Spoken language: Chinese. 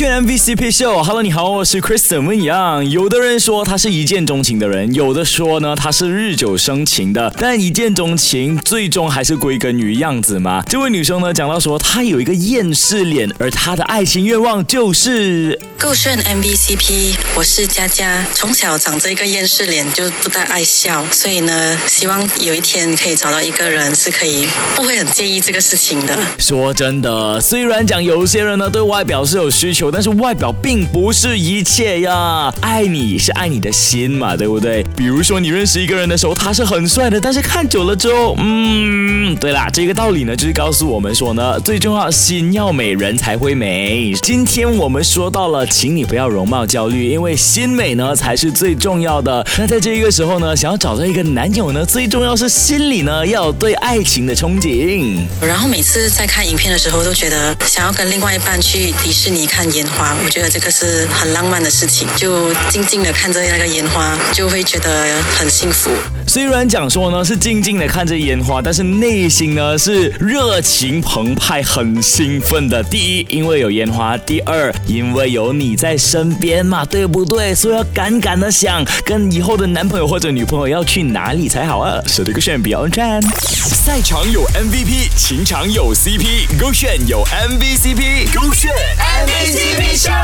Show，勾选 MVCp Show。Hello，你好，我是 Kristen 温阳。有的人说他是一见钟情的人，有的说呢他是日久生情的。但一见钟情最终还是归根于样子嘛。这位女生呢讲到说她有一个厌世脸，而她的爱情愿望就是够炫 MVCp。我是佳佳，从小长着一个厌世脸，就不大爱笑，所以。呢，希望有一天可以找到一个人是可以不会很介意这个事情的。说真的，虽然讲有些人呢对外表是有需求，但是外表并不是一切呀。爱你是爱你的心嘛，对不对？比如说你认识一个人的时候，他是很帅的，但是看久了之后，嗯，对啦，这个道理呢就是告诉我们说呢，最重要心要美，人才会美。今天我们说到了，请你不要容貌焦虑，因为心美呢才是最重要的。那在这一个时候呢，想要找到一个。男友呢，最重要是心里呢要有对爱情的憧憬。然后每次在看影片的时候，都觉得想要跟另外一半去迪士尼看烟花。我觉得这个是很浪漫的事情，就静静的看着那个烟花，就会觉得很幸福。虽然讲说呢是静静的看着烟花，但是内心呢是热情澎湃、很兴奋的。第一，因为有烟花；第二，因为有你在身边嘛，对不对？所以要敢敢的想跟以后的男朋友或者女朋友要去哪。里才好啊？是这个选 Beyond 站。赛场有 MVP，情场有 CP，勾选有 MVCp，勾选 MVCp Show。